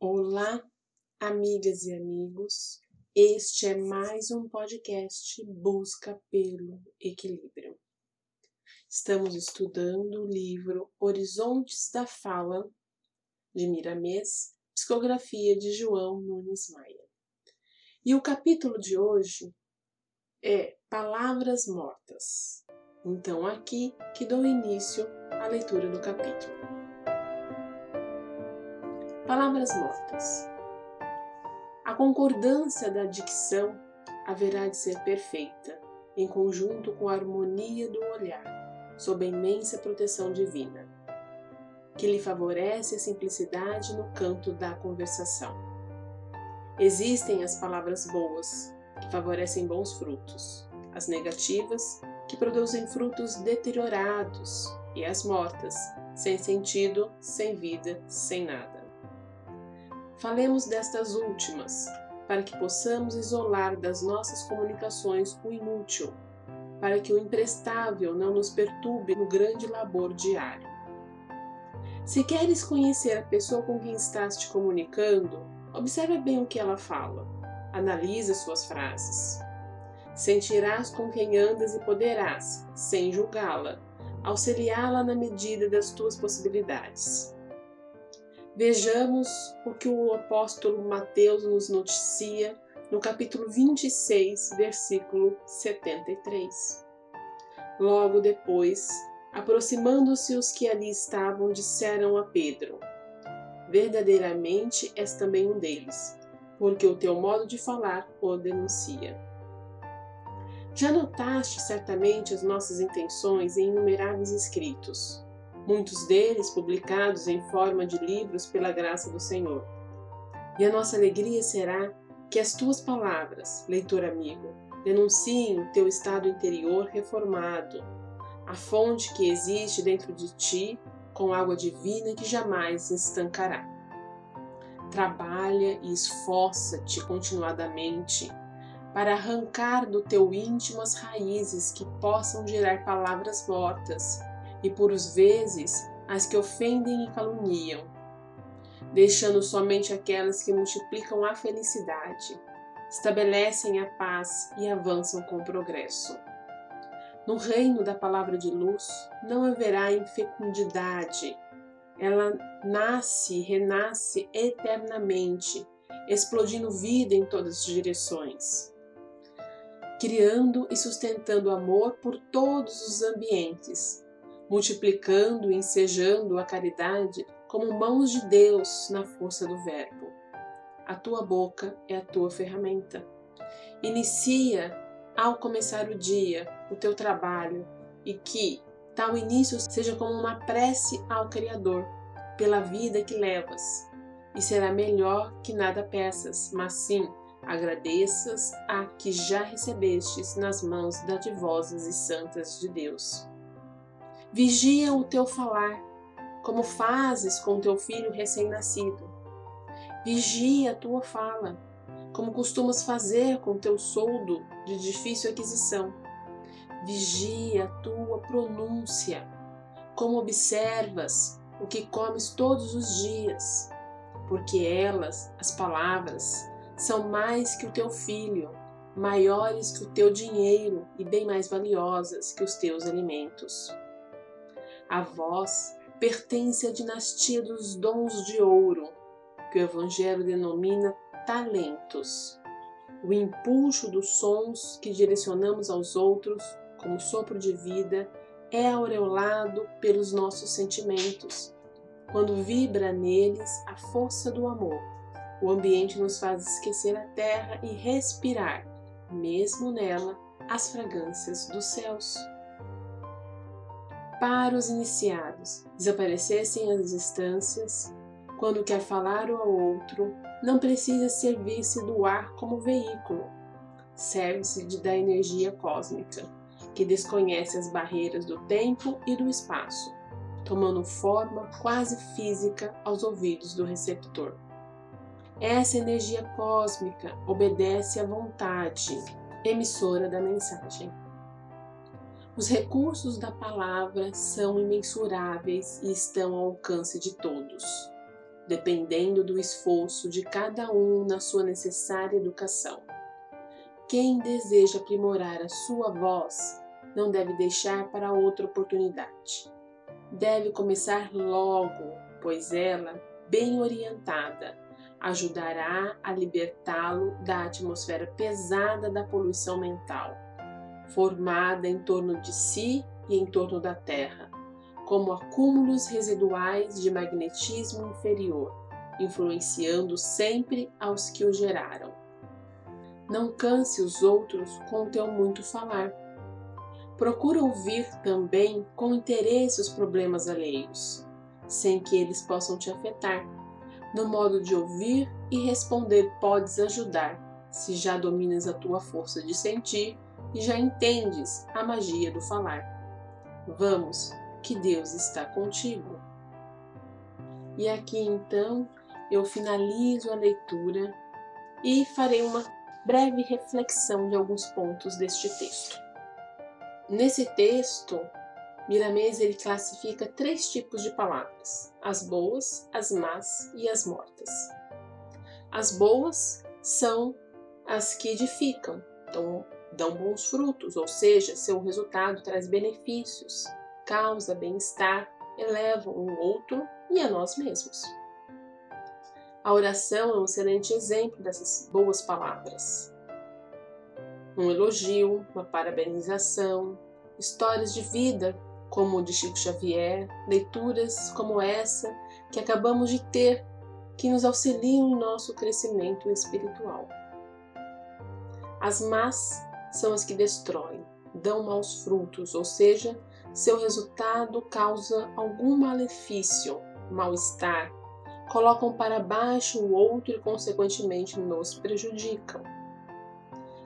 Olá, amigas e amigos. Este é mais um podcast Busca pelo Equilíbrio. Estamos estudando o livro Horizontes da Fala, de Miramês, psicografia de João Nunes Maia. E o capítulo de hoje é Palavras Mortas. Então, aqui que dou início à leitura do capítulo. Palavras mortas. A concordância da dicção haverá de ser perfeita, em conjunto com a harmonia do olhar, sob a imensa proteção divina, que lhe favorece a simplicidade no canto da conversação. Existem as palavras boas, que favorecem bons frutos, as negativas, que produzem frutos deteriorados, e as mortas, sem sentido, sem vida, sem nada. Falemos destas últimas, para que possamos isolar das nossas comunicações o inútil, para que o imprestável não nos perturbe no grande labor diário. Se queres conhecer a pessoa com quem estás te comunicando, observa bem o que ela fala, analisa suas frases. Sentirás com quem andas e poderás, sem julgá-la, auxiliá-la na medida das tuas possibilidades. Vejamos o que o apóstolo Mateus nos noticia no capítulo 26, versículo 73. Logo depois, aproximando-se os que ali estavam, disseram a Pedro: Verdadeiramente és também um deles, porque o teu modo de falar o denuncia. Já notaste certamente as nossas intenções em inumeráveis escritos muitos deles publicados em forma de livros pela graça do Senhor. E a nossa alegria será que as tuas palavras, leitor amigo, denunciem o teu estado interior reformado, a fonte que existe dentro de ti com água divina que jamais estancará. Trabalha e esforça-te continuadamente para arrancar do teu íntimo as raízes que possam gerar palavras mortas e por vezes as que ofendem e caluniam, deixando somente aquelas que multiplicam a felicidade, estabelecem a paz e avançam com o progresso. No reino da palavra de luz não haverá infecundidade. Ela nasce e renasce eternamente, explodindo vida em todas as direções, criando e sustentando amor por todos os ambientes, multiplicando e ensejando a caridade como mãos de Deus na força do Verbo. A tua boca é a tua ferramenta. Inicia, ao começar o dia, o teu trabalho e que tal início seja como uma prece ao Criador pela vida que levas. E será melhor que nada peças, mas sim agradeças a que já recebestes nas mãos dadivosas e santas de Deus. Vigia o teu falar, como fazes com teu filho recém-nascido. Vigia a tua fala, como costumas fazer com teu soldo de difícil aquisição. Vigia a tua pronúncia, como observas o que comes todos os dias, porque elas, as palavras, são mais que o teu filho, maiores que o teu dinheiro e bem mais valiosas que os teus alimentos. A vós pertence a dinastia dos dons de ouro, que o Evangelho denomina talentos. O impulso dos sons que direcionamos aos outros, como sopro de vida, é aureolado pelos nossos sentimentos. Quando vibra neles a força do amor, o ambiente nos faz esquecer a terra e respirar, mesmo nela, as fragrâncias dos céus para os iniciados, desaparecessem as distâncias, quando quer falar ao outro, não precisa servir-se do ar como veículo, serve-se da energia cósmica, que desconhece as barreiras do tempo e do espaço, tomando forma quase física aos ouvidos do receptor. Essa energia cósmica obedece à vontade emissora da mensagem. Os recursos da palavra são imensuráveis e estão ao alcance de todos. dependendo do esforço de cada um na sua necessária educação. Quem deseja aprimorar a sua voz não deve deixar para outra oportunidade. Deve começar logo, pois ela, bem orientada, ajudará a libertá-lo da atmosfera pesada da poluição mental, formada em torno de si e em torno da Terra, como acúmulos residuais de magnetismo inferior, influenciando sempre aos que o geraram. Não canse os outros com teu muito falar. Procura ouvir também com interesse os problemas alheios, sem que eles possam te afetar no modo de ouvir e responder podes ajudar, se já dominas a tua força de sentir e já entendes a magia do falar. Vamos, que Deus está contigo. E aqui então eu finalizo a leitura e farei uma breve reflexão de alguns pontos deste texto. Nesse texto, Miramês ele classifica três tipos de palavras: as boas, as más e as mortas. As boas são as que edificam, então dão bons frutos, ou seja, seu resultado traz benefícios, causa bem-estar, elevam o outro e a nós mesmos. A oração é um excelente exemplo dessas boas palavras. Um elogio, uma parabenização, histórias de vida como o de Chico Xavier, leituras como essa que acabamos de ter, que nos auxiliam em nosso crescimento espiritual. As más são as que destroem, dão maus frutos, ou seja, seu resultado causa algum malefício, mal-estar, colocam para baixo o outro e, consequentemente, nos prejudicam.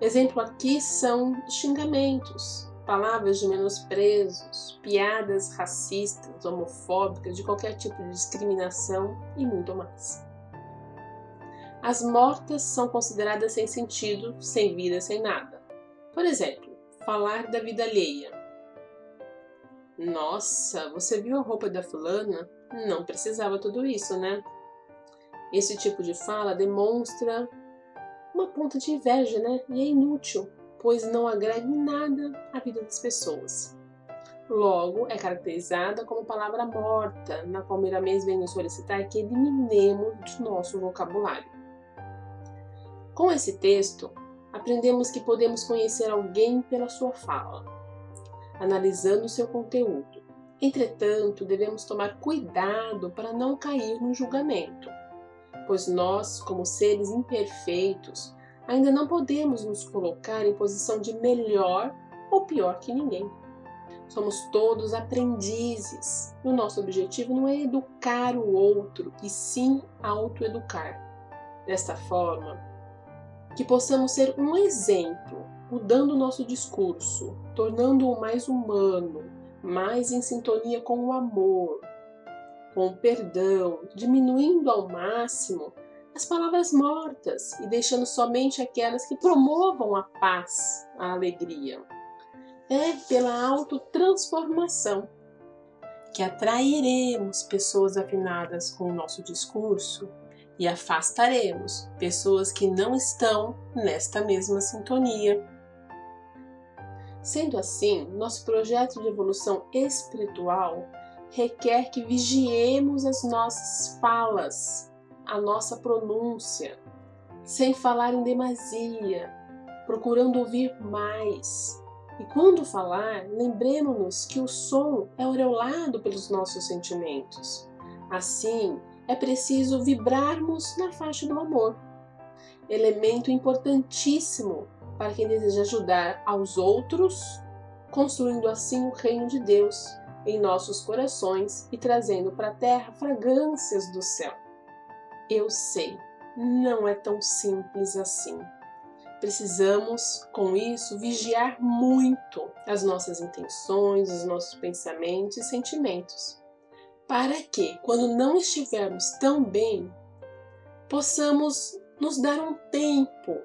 Exemplo aqui são xingamentos, palavras de menosprezos, piadas racistas, homofóbicas, de qualquer tipo de discriminação e muito mais. As mortas são consideradas sem sentido, sem vida, sem nada. Por exemplo, falar da vida alheia. Nossa, você viu a roupa da fulana? Não precisava tudo isso, né? Esse tipo de fala demonstra uma ponta de inveja, né? E é inútil, pois não agrega em nada à vida das pessoas. Logo, é caracterizada como palavra morta, na qual Miramês vem nos solicitar que eliminemos do nosso vocabulário. Com esse texto, aprendemos que podemos conhecer alguém pela sua fala, analisando seu conteúdo. Entretanto, devemos tomar cuidado para não cair no julgamento, pois nós, como seres imperfeitos, ainda não podemos nos colocar em posição de melhor ou pior que ninguém. Somos todos aprendizes. E o nosso objetivo não é educar o outro, e sim autoeducar. Desta forma, que possamos ser um exemplo, mudando nosso discurso, tornando-o mais humano, mais em sintonia com o amor, com o perdão, diminuindo ao máximo as palavras mortas e deixando somente aquelas que promovam a paz, a alegria. É pela autotransformação que atrairemos pessoas afinadas com o nosso discurso e afastaremos pessoas que não estão nesta mesma sintonia. Sendo assim, nosso projeto de evolução espiritual requer que vigiemos as nossas falas, a nossa pronúncia, sem falar em demasia, procurando ouvir mais. E quando falar, lembremos-nos que o som é aureolado pelos nossos sentimentos. Assim, é preciso vibrarmos na faixa do amor, elemento importantíssimo para quem deseja ajudar aos outros, construindo assim o reino de Deus em nossos corações e trazendo para a terra fragrâncias do céu. Eu sei, não é tão simples assim. Precisamos, com isso, vigiar muito as nossas intenções, os nossos pensamentos e sentimentos, para que, quando não estivermos tão bem, possamos nos dar um tempo,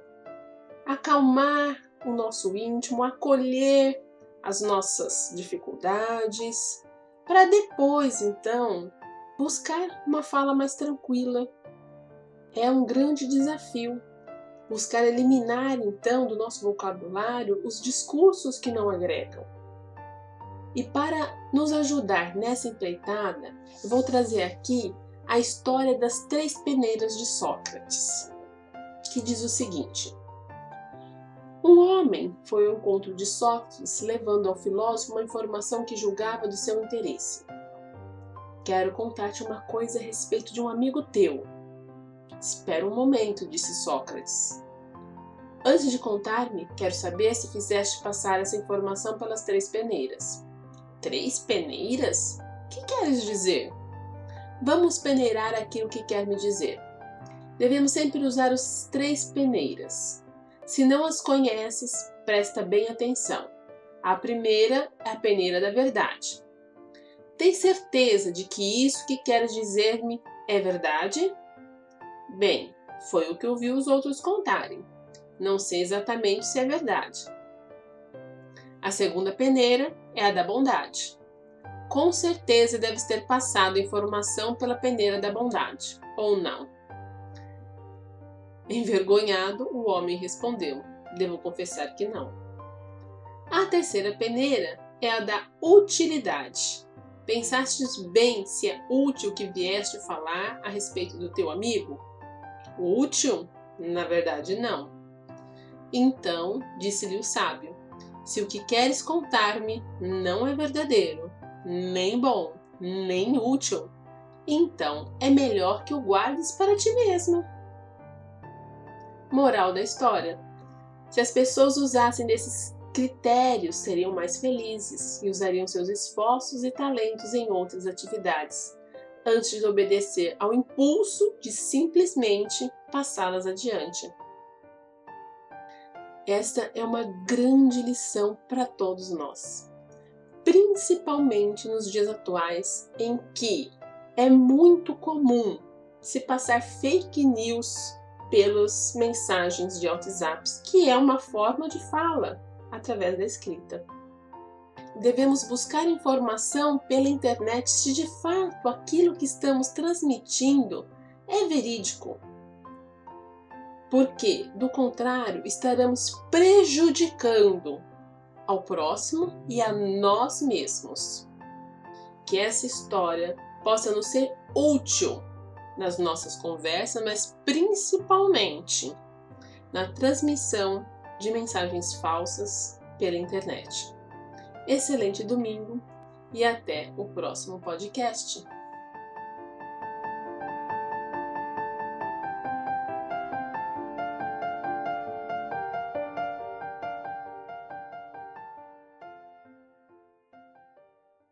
acalmar o nosso íntimo, acolher as nossas dificuldades, para depois, então, buscar uma fala mais tranquila. É um grande desafio. Buscar eliminar então do nosso vocabulário os discursos que não agregam. E para nos ajudar nessa empreitada, eu vou trazer aqui a história das três peneiras de Sócrates, que diz o seguinte: um homem foi ao encontro de Sócrates, levando ao filósofo uma informação que julgava do seu interesse. Quero contar-te uma coisa a respeito de um amigo teu. Espera um momento, disse Sócrates. Antes de contar-me, quero saber se fizeste passar essa informação pelas três peneiras. Três peneiras? Que queres dizer? Vamos peneirar aquilo que quer me dizer. Devemos sempre usar os três peneiras. Se não as conheces, presta bem atenção. A primeira é a peneira da verdade. Tem certeza de que isso que queres dizer-me é verdade? Bem, foi o que ouvi os outros contarem. Não sei exatamente se é verdade. A segunda peneira é a da bondade. Com certeza deves ter passado informação pela peneira da bondade, ou não? Envergonhado, o homem respondeu: Devo confessar que não. A terceira peneira é a da utilidade. Pensastes bem se é útil que vieste falar a respeito do teu amigo? Útil? Na verdade, não. Então, disse-lhe o sábio: Se o que queres contar-me não é verdadeiro, nem bom, nem útil, então é melhor que o guardes para ti mesmo. Moral da história: se as pessoas usassem desses critérios, seriam mais felizes e usariam seus esforços e talentos em outras atividades, antes de obedecer ao impulso de simplesmente passá-las adiante. Esta é uma grande lição para todos nós, principalmente nos dias atuais em que é muito comum se passar fake news pelas mensagens de WhatsApp, que é uma forma de fala através da escrita. Devemos buscar informação pela internet se de fato aquilo que estamos transmitindo é verídico. Porque, do contrário, estaremos prejudicando ao próximo e a nós mesmos. Que essa história possa nos ser útil nas nossas conversas, mas principalmente na transmissão de mensagens falsas pela internet. Excelente domingo e até o próximo podcast.